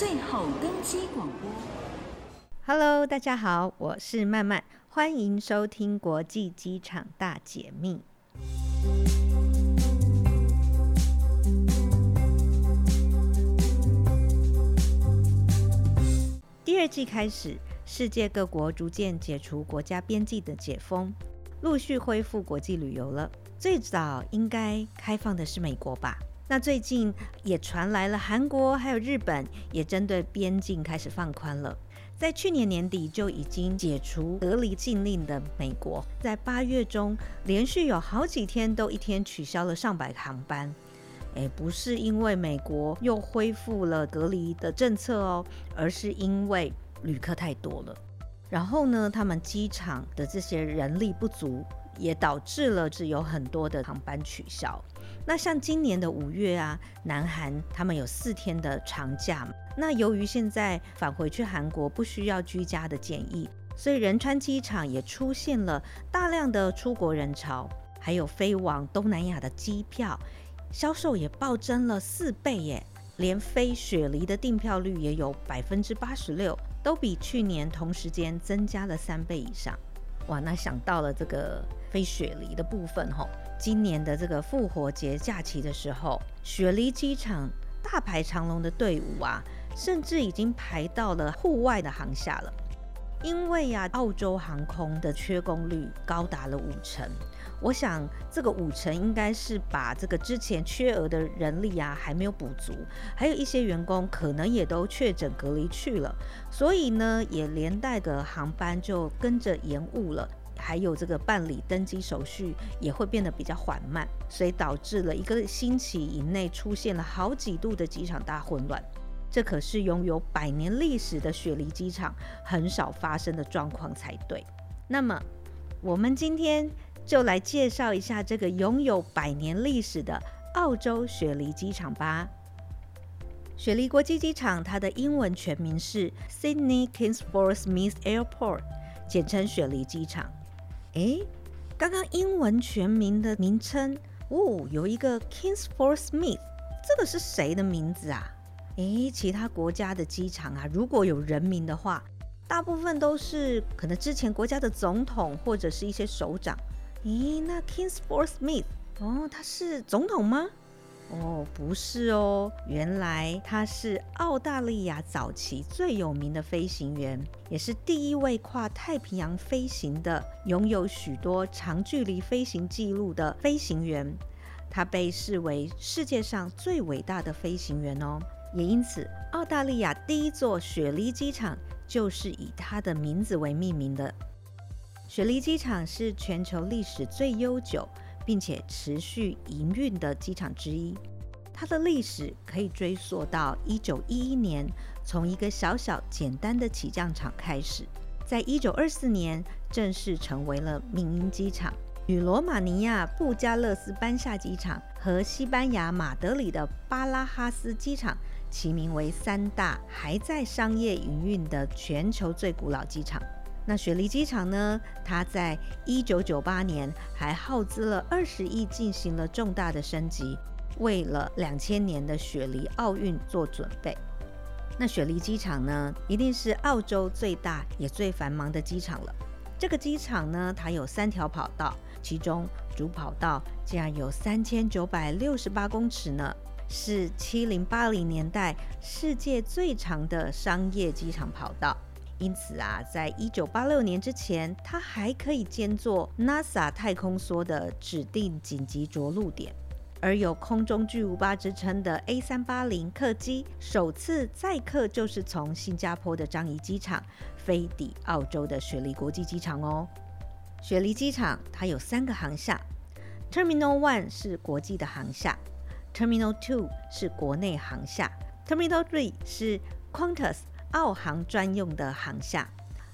最后登机广播。Hello，大家好，我是曼曼，欢迎收听国际机场大解密。第二季开始，世界各国逐渐解除国家边境的解封，陆续恢复国际旅游了。最早应该开放的是美国吧？那最近也传来了韩国还有日本也针对边境开始放宽了。在去年年底就已经解除隔离禁令的美国，在八月中连续有好几天都一天取消了上百航班。诶，不是因为美国又恢复了隔离的政策哦，而是因为旅客太多了。然后呢，他们机场的这些人力不足，也导致了只有很多的航班取消。那像今年的五月啊，南韩他们有四天的长假。那由于现在返回去韩国不需要居家的检疫，所以仁川机场也出现了大量的出国人潮，还有飞往东南亚的机票销售也暴增了四倍耶，连飞雪梨的订票率也有百分之八十六，都比去年同时间增加了三倍以上。哇，那想到了这个飞雪梨的部分吼，今年的这个复活节假期的时候，雪梨机场大排长龙的队伍啊，甚至已经排到了户外的航下了。因为呀、澳洲航空的缺工率高达了五成，我想这个五成应该是把这个之前缺额的人力啊还没有补足，还有一些员工可能也都确诊隔离去了，所以呢，也连带的航班就跟着延误了，还有这个办理登机手续也会变得比较缓慢，所以导致了一个星期以内出现了好几度的机场大混乱。这可是拥有百年历史的雪梨机场很少发生的状况才对。那么，我们今天就来介绍一下这个拥有百年历史的澳洲雪梨机场吧。雪梨国际机场，它的英文全名是 Sydney Kingsford Smith Airport，简称雪梨机场。诶，刚刚英文全名的名称哦，有一个 Kingsford Smith，这个是谁的名字啊？诶，其他国家的机场啊，如果有人名的话，大部分都是可能之前国家的总统或者是一些首长。咦，那 Kingsford Smith 哦，他是总统吗？哦，不是哦，原来他是澳大利亚早期最有名的飞行员，也是第一位跨太平洋飞行的，拥有许多长距离飞行记录的飞行员。他被视为世界上最伟大的飞行员哦。也因此，澳大利亚第一座雪梨机场就是以他的名字为命名的。雪梨机场是全球历史最悠久并且持续营运的机场之一。它的历史可以追溯到一九一一年，从一个小小简单的起降场开始，在一九二四年正式成为了民营机场，与罗马尼亚布加勒斯班夏机场和西班牙马德里的巴拉哈斯机场。齐名为三大还在商业营运的全球最古老机场。那雪梨机场呢？它在一九九八年还耗资了二十亿进行了重大的升级，为了两千年的雪梨奥运做准备。那雪梨机场呢，一定是澳洲最大也最繁忙的机场了。这个机场呢，它有三条跑道，其中主跑道竟然有三千九百六十八公尺呢。是七零八零年代世界最长的商业机场跑道，因此啊，在一九八六年之前，它还可以兼做 NASA 太空梭的指定紧急着陆点。而有“空中巨无霸”之称的 A 三八零客机，首次载客就是从新加坡的樟宜机场飞抵澳洲的雪梨国际机场哦。雪梨机场它有三个航厦，Terminal One 是国际的航厦。Terminal Two 是国内航厦，Terminal Three 是 Qantas 澳航专用的航厦。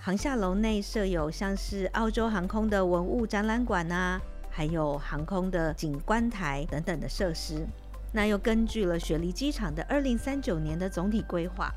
航厦楼内设有像是澳洲航空的文物展览馆啊，还有航空的景观台等等的设施。那又根据了雪梨机场的二零三九年的总体规划，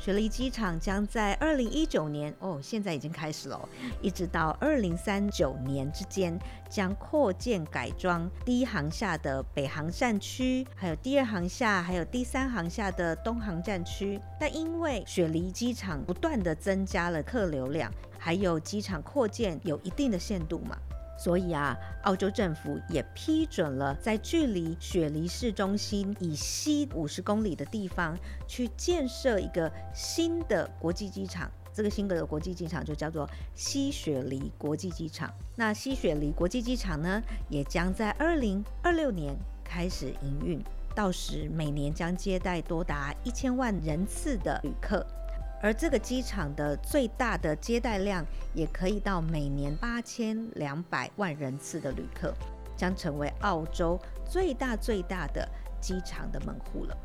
雪梨机场将在二零一九年哦，现在已经开始了，一直到二零三九年之间，将扩建改装第一航厦的北航站区，还有第二航厦，还有第三航厦的东航站区。但因为雪梨机场不断的增加了客流量，还有机场扩建有一定的限度嘛。所以啊，澳洲政府也批准了在距离雪梨市中心以西五十公里的地方去建设一个新的国际机场。这个新的国际机场就叫做西雪梨国际机场。那西雪梨国际机场呢，也将在二零二六年开始营运，到时每年将接待多达一千万人次的旅客。而这个机场的最大的接待量也可以到每年八千两百万人次的旅客，将成为澳洲最大最大的机场的门户了。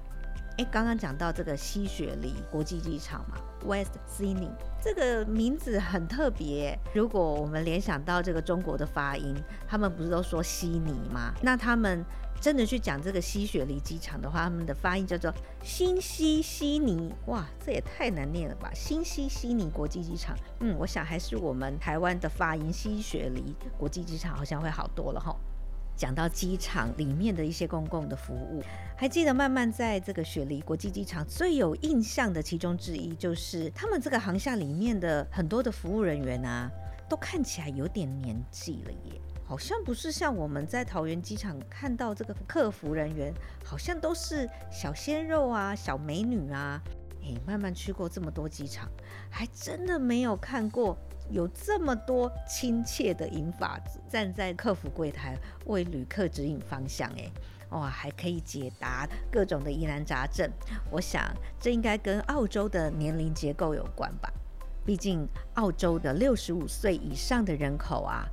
诶，刚刚讲到这个西雪梨国际机场嘛，West Sydney 这个名字很特别。如果我们联想到这个中国的发音，他们不是都说悉尼吗？那他们。真的去讲这个西雪梨机场的话，他们的发音叫做新西悉尼，哇，这也太难念了吧！新西悉尼国际机场，嗯，我想还是我们台湾的发音西雪梨国际机场好像会好多了哈。讲到机场里面的一些公共的服务，还记得慢慢在这个雪梨国际机场最有印象的其中之一，就是他们这个航厦里面的很多的服务人员啊，都看起来有点年纪了耶。好像不是像我们在桃园机场看到这个客服人员，好像都是小鲜肉啊、小美女啊。诶，慢慢去过这么多机场，还真的没有看过有这么多亲切的银发子站在客服柜台为旅客指引方向。诶，哇，还可以解答各种的疑难杂症。我想这应该跟澳洲的年龄结构有关吧。毕竟澳洲的六十五岁以上的人口啊。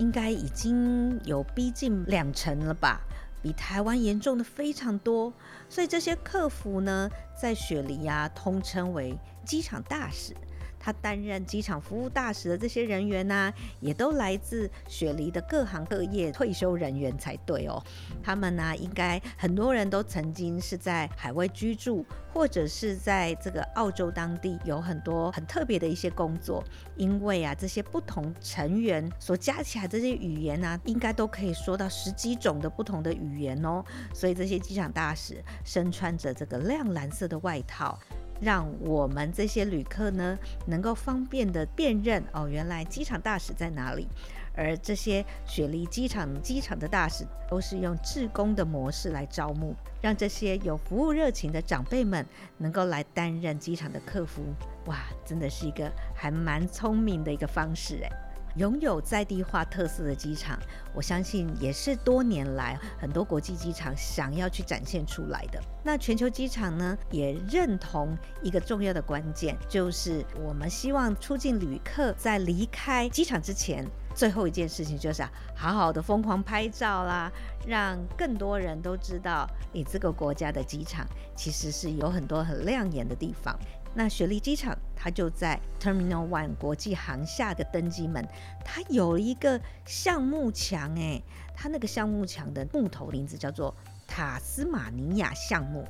应该已经有逼近两成了吧，比台湾严重的非常多。所以这些客服呢，在雪梨啊，通称为机场大使。他担任机场服务大使的这些人员呢、也都来自雪梨的各行各业退休人员才对哦。他们呢、应该很多人都曾经是在海外居住，或者是在这个澳洲当地有很多很特别的一些工作。因为啊，这些不同成员所加起来这些语言呢、应该都可以说到十几种的不同的语言哦。所以这些机场大使身穿着这个亮蓝色的外套。让我们这些旅客呢，能够方便的辨认哦，原来机场大使在哪里。而这些雪梨机场机场的大使都是用志工的模式来招募，让这些有服务热情的长辈们能够来担任机场的客服。哇，真的是一个还蛮聪明的一个方式哎。拥有在地化特色的机场，我相信也是多年来很多国际机场想要去展现出来的。那全球机场呢，也认同一个重要的关键，就是我们希望出境旅客在离开机场之前，最后一件事情就是，好好的疯狂拍照啦，让更多人都知道你这个国家的机场其实是有很多很亮眼的地方。那雪梨机场，它就在 Terminal One 国际航厦的登机门，它有一个橡木墙，哎，它那个橡木墙的木头名字叫做塔斯马尼亚橡木。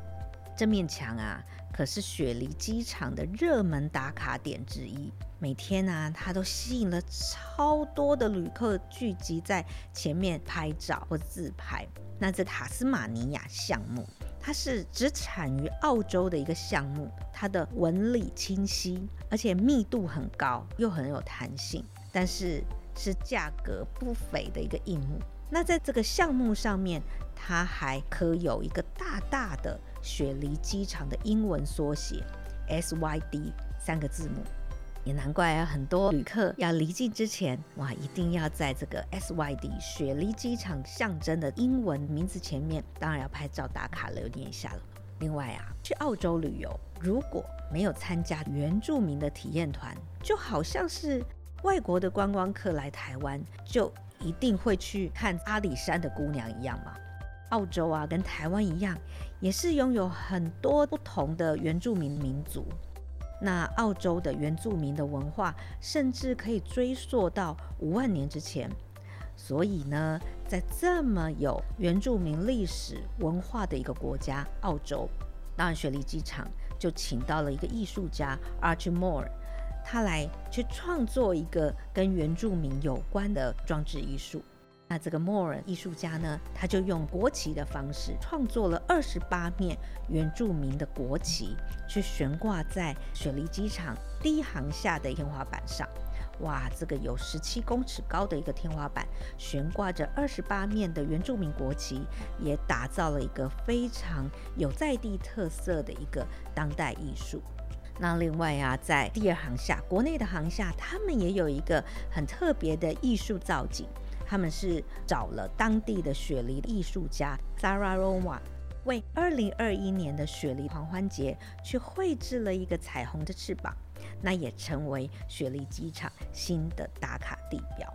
这面墙啊，可是雪梨机场的热门打卡点之一。每天啊，它都吸引了超多的旅客聚集在前面拍照或自拍。那这塔斯马尼亚橡木。它是只产于澳洲的一个项目，它的纹理清晰，而且密度很高，又很有弹性，但是是价格不菲的一个硬木。那在这个项目上面，它还刻有一个大大的雪梨机场的英文缩写 SYD 三个字母。也难怪啊，很多旅客要离境之前，哇，一定要在这个 SYD 雪梨机场象征的英文名字前面，当然要拍照打卡留念一下了。另外啊，去澳洲旅游，如果没有参加原住民的体验团，就好像是外国的观光客来台湾，就一定会去看阿里山的姑娘一样嘛。澳洲啊，跟台湾一样，也是拥有很多不同的原住民民族。那澳洲的原住民的文化，甚至可以追溯到五万年之前。所以呢，在这么有原住民历史文化的一个国家，澳洲，当然，雪梨机场就请到了一个艺术家 Archie Moore，他来去创作一个跟原住民有关的装置艺术。那这个 Moore 艺术家呢，他就用国旗的方式创作了二十八面原住民的国旗，去悬挂在雪梨机场第一航厦的天花板上。哇，这个有十七公尺高的一个天花板，悬挂着二十八面的原住民国旗，也打造了一个非常有在地特色的一个当代艺术。那另外啊，在第二航厦，国内的航厦，他们也有一个很特别的艺术造景，他们是找了当地的雪梨艺术家 Sarah Roma，为二零二一年的雪梨狂欢节去绘制了一个彩虹的翅膀。那也成为雪梨机场新的打卡地标。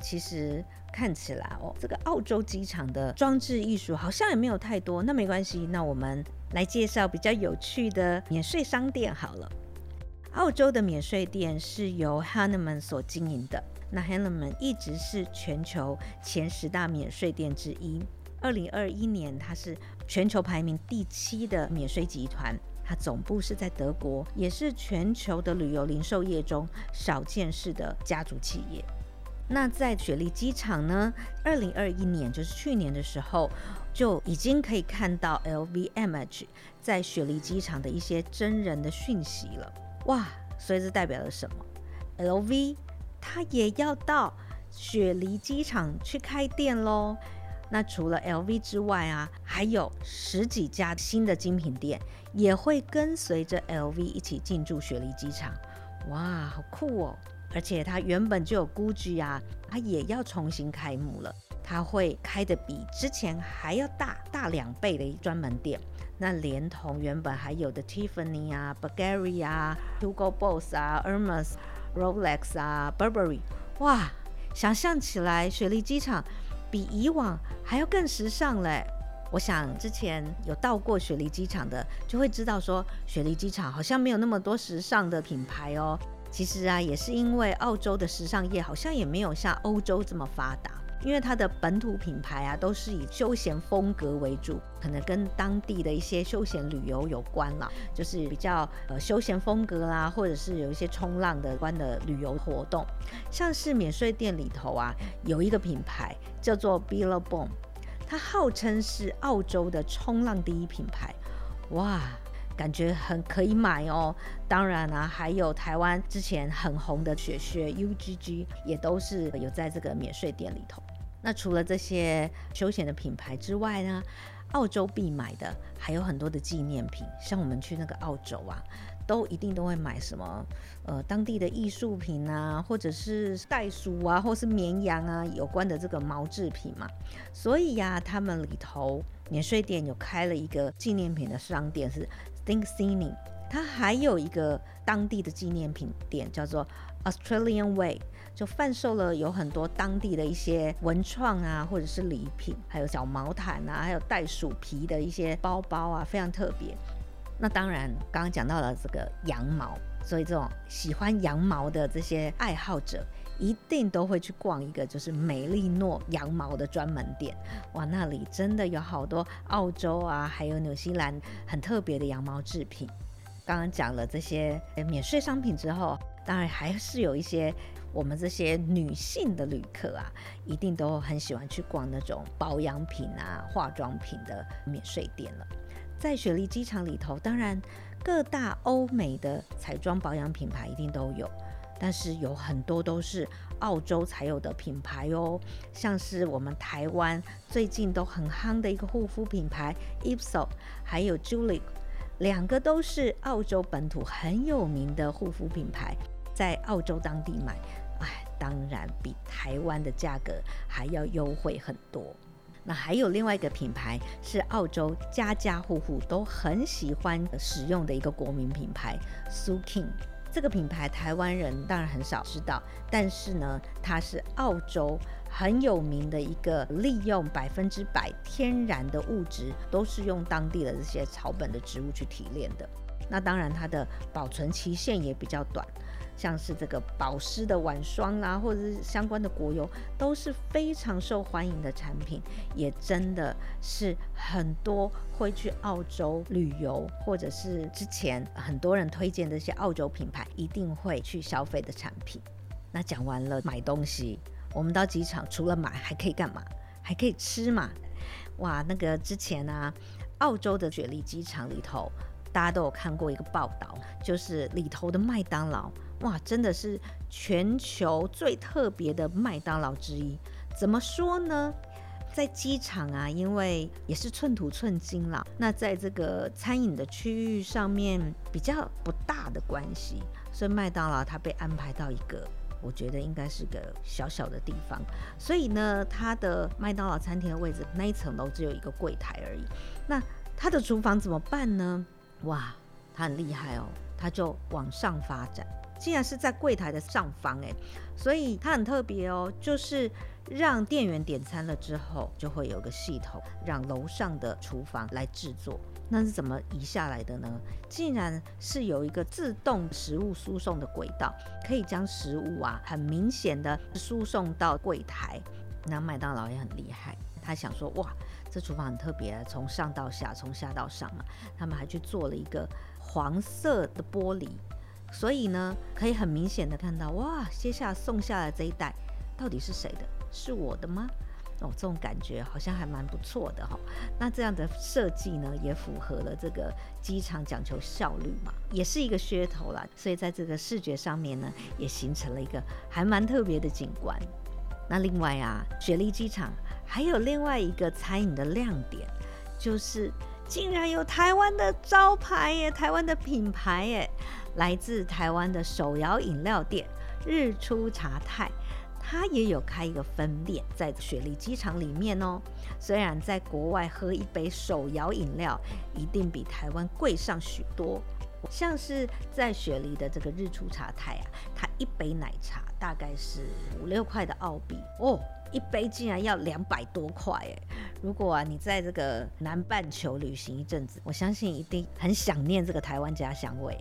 其实看起来哦，这个澳洲机场的装置艺术好像也没有太多。那没关系，那我们来介绍比较有趣的免税商店好了。澳洲的免税店是由 Hanneman 所经营的。那 Heinemann 一直是全球前十大免税店之一。二零二一年，它是全球排名第七的免税集团。它总部是在德国，也是全球的旅游零售业中少见式的家族企业。那在雪梨机场呢，二零二一年就是去年的时候，就已经可以看到 LVMH 在雪梨机场的一些真人的讯息了。哇，所以这代表了什么？LV 它也要到雪梨机场去开店喽。那除了 LV 之外啊，还有十几家新的精品店也会跟随着 LV 一起进驻雪梨机场。哇，好酷哦！而且它原本就有 GUCCI 啊，它也要重新开幕了。它会开得比之前还要大大两倍的一专门店。那连同原本还有的 Tiffany 啊、Bulgari 啊、Hugo Boss 啊、Hermes、Rolex 啊、Burberry，哇，想象起来雪梨机场。比以往还要更时尚嘞！我想之前有到过雪梨机场的，就会知道说雪梨机场好像没有那么多时尚的品牌哦。其实啊，也是因为澳洲的时尚业好像也没有像欧洲这么发达。因为它的本土品牌啊，都是以休闲风格为主，可能跟当地的一些休闲旅游有关啦，就是比较呃休闲风格啦，或者是有一些冲浪的关的旅游活动。像是免税店里头啊，有一个品牌叫做 Billabong，它号称是澳洲的冲浪第一品牌，哇，感觉很可以买哦。当然啊，还有台湾之前很红的雪靴 UGG，也都是有在这个免税店里头。那除了这些休闲的品牌之外呢，澳洲必买的还有很多的纪念品，像我们去那个澳洲啊，都一定都会买什么呃当地的艺术品啊，或者是袋鼠啊，或是绵羊啊有关的这个毛制品嘛。所以呀、他们里头免税店有开了一个纪念品的商店是 Think Cine，它还有一个当地的纪念品店叫做 Australian Way。就贩售了有很多当地的一些文创啊，或者是礼品，还有小毛毯啊，还有袋鼠皮的一些包包啊，非常特别。那当然，刚刚讲到了这个羊毛，所以这种喜欢羊毛的这些爱好者，一定都会去逛一个就是美利诺羊毛的专门店。哇，那里真的有好多澳洲啊，还有纽西兰很特别的羊毛制品。刚刚讲了这些免税商品之后，当然还是有一些。我们这些女性的旅客啊，一定都很喜欢去逛那种保养品啊、化妆品的免税店了。在雪梨机场里头，当然各大欧美的彩妆保养品牌一定都有，但是有很多都是澳洲才有的品牌哦。像是我们台湾最近都很夯的一个护肤品牌 Ipso，还有 Julie，两个都是澳洲本土很有名的护肤品牌，在澳洲当地买。哎，当然比台湾的价格还要优惠很多。那还有另外一个品牌是澳洲家家户户都很喜欢使用的一个国民品牌 Sukin。这个品牌台湾人当然很少知道，但是呢，它是澳洲很有名的一个利用百分之百天然的物质，都是用当地的这些草本的植物去提炼的。那当然它的保存期限也比较短。像是这个保湿的晚霜啊，或者是相关的果油，都是非常受欢迎的产品，也真的是很多会去澳洲旅游，或者是之前很多人推荐的一些澳洲品牌，一定会去消费的产品。那讲完了买东西，我们到机场除了买还可以干嘛？还可以吃嘛？哇，那个之前啊，澳洲的雪梨机场里头，大家都有看过一个报道，就是里头的麦当劳，哇，真的是全球最特别的麦当劳之一。怎么说呢？在机场啊，因为也是寸土寸金啦，那在这个餐饮的区域上面比较不大的关系，所以麦当劳它被安排到一个。我觉得应该是个小小的地方，所以呢，它的麦当劳餐厅的位置那一层楼只有一个柜台而已。那它的厨房怎么办呢？哇，它很厉害哦，它就往上发展，竟然是在柜台的上方诶，所以它很特别哦，就是让店员点餐了之后，就会有个系统让楼上的厨房来制作。那是怎么移下来的呢？竟然是有一个自动食物输送的轨道，可以将食物啊很明显的输送到柜台。那麦当劳也很厉害，他想说哇，这厨房很特别，从上到下，从下到上嘛。他们还去做了一个黄色的玻璃，所以呢，可以很明显的看到哇，接下来送下来这一袋到底是谁的？是我的吗？哦，这种感觉好像还蛮不错的哈。那这样的设计呢，也符合了这个机场讲求效率嘛，也是一个噱头啦。所以在这个视觉上面呢，也形成了一个还蛮特别的景观。那另外啊，雪梨机场还有另外一个餐饮的亮点，就是竟然有台湾的招牌耶，台湾的品牌耶，来自台湾的手摇饮料店日出茶太。它也有开一个分店在雪梨机场里面哦。虽然在国外喝一杯手摇饮料一定比台湾贵上许多，像是在雪梨的这个日出茶太啊，它一杯奶茶大概是五六块的澳币哦，一杯竟然要两百多块哎！如果啊你在这个南半球旅行一阵子，我相信一定很想念这个台湾家乡味。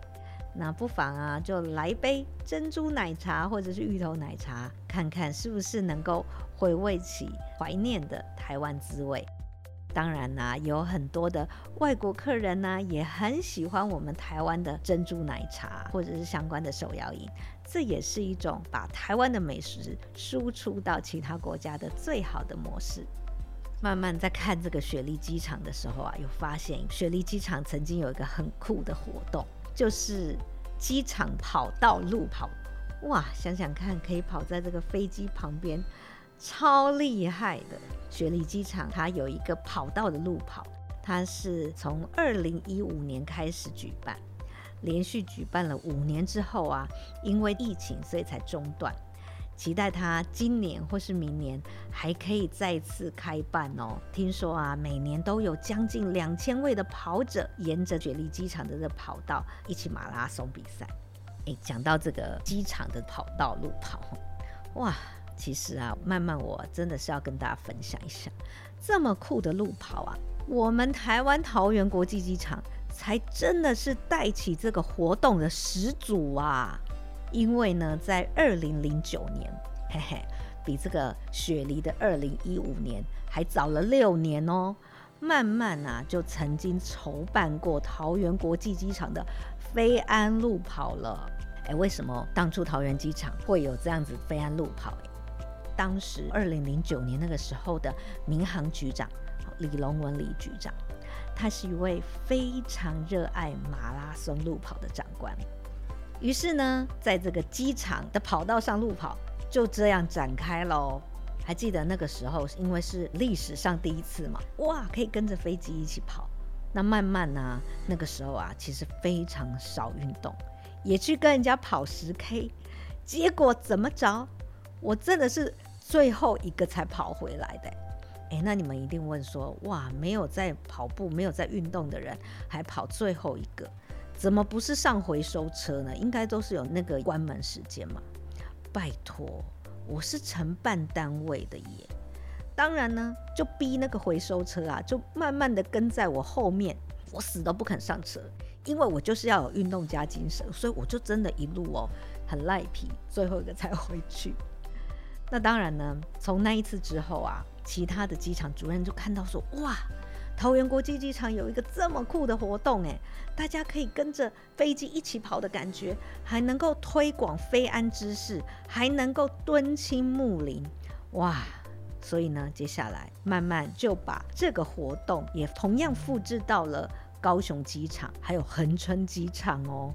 那不妨啊，就来杯珍珠奶茶或者是芋头奶茶，看看是不是能够回味起怀念的台湾滋味。当然啦、有很多的外国客人呢、也很喜欢我们台湾的珍珠奶茶或者是相关的手摇饮，这也是一种把台湾的美食输出到其他国家的最好的模式。慢慢在看这个雪梨机场的时候啊，有发现雪梨机场曾经有一个很酷的活动。就是机场跑道路跑，哇！想想看，可以跑在这个飞机旁边，超厉害的。雪梨机场它有一个跑道的路跑，它是从二零一五年开始举办，连续举办了五年之后啊，因为疫情所以才中断。期待他今年或是明年还可以再次开办哦。听说啊，每年都有将近两千位的跑者沿着雪梨机场的这跑道一起马拉松比赛。诶，讲到这个机场的跑道路跑，哇，其实啊，慢慢我真的是要跟大家分享一下，这么酷的路跑啊，我们台湾桃园国际机场才真的是带起这个活动的始祖啊。因为呢，在二零零九年，嘿嘿，比这个雪梨的二零一五年还早了六年哦。慢慢啊，就曾经筹办过桃园国际机场的飞安路跑了。哎，为什么当初桃园机场会有这样子飞安路跑？当时二零零九年那个时候的民航局长李龙文李局长，他是一位非常热爱马拉松路跑的长官。于是呢，在这个机场的跑道上路跑就这样展开喽。还记得那个时候，因为是历史上第一次嘛，哇，可以跟着飞机一起跑。那慢慢呢、那个时候啊，其实非常少运动，也去跟人家跑十 K，结果怎么着？我真的是最后一个才跑回来的。诶，那你们一定问说，哇，没有在跑步、没有在运动的人，还跑最后一个？怎么不是上回收车呢？应该都是有那个关门时间嘛。拜托，我是承办单位的耶。当然呢，就逼那个回收车啊，就慢慢的跟在我后面，我死都不肯上车，因为我就是要有运动家精神，所以我就真的一路哦，很赖皮，最后一个才回去。那当然呢，从那一次之后啊，其他的机场主任就看到说，哇，桃园国际机场有一个这么酷的活动，诶，大家可以跟着飞机一起跑的感觉，还能够推广飞安知识，还能够敦亲睦邻，哇！所以呢，接下来慢慢就把这个活动也同样复制到了高雄机场，还有恒春机场哦，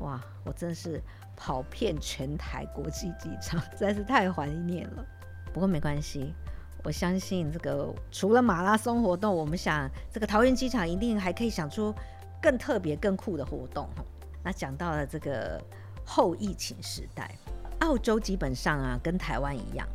哇！我真是。跑遍全台国际机场，实在是太怀念了。不过没关系，我相信这个除了马拉松活动，我们想这个桃园机场一定还可以想出更特别、更酷的活动。那讲到了这个后疫情时代，澳洲基本上啊跟台湾一样，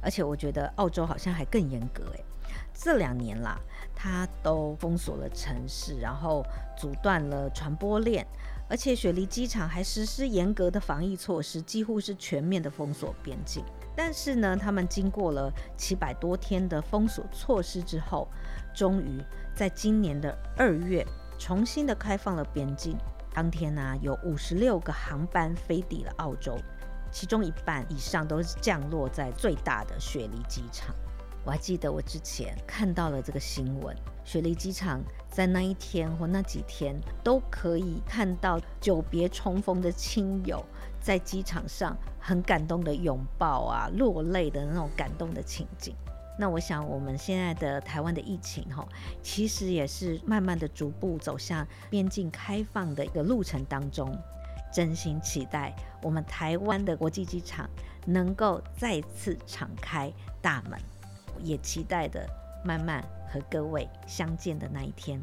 而且我觉得澳洲好像还更严格诶。这两年啦，它都封锁了城市，然后阻断了传播链。而且雪梨机场还实施严格的防疫措施，几乎是全面的封锁边境。但是呢，他们经过了七百多天的封锁措施之后，终于在今年的二月重新的开放了边境。当天呢、有五十六个航班飞抵了澳洲，其中一半以上都是降落在最大的雪梨机场。我还记得我之前看到了这个新闻，雪梨机场在那一天或那几天都可以看到久别重逢的亲友在机场上很感动的拥抱啊，落泪的那种感动的情景。那我想我们现在的台湾的疫情哈，其实也是慢慢的逐步走向边境开放的一个路程当中，真心期待我们台湾的国际机场能够再次敞开大门。也期待的慢慢和各位相见的那一天。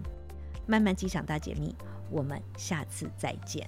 慢慢机场大解密，我们下次再见。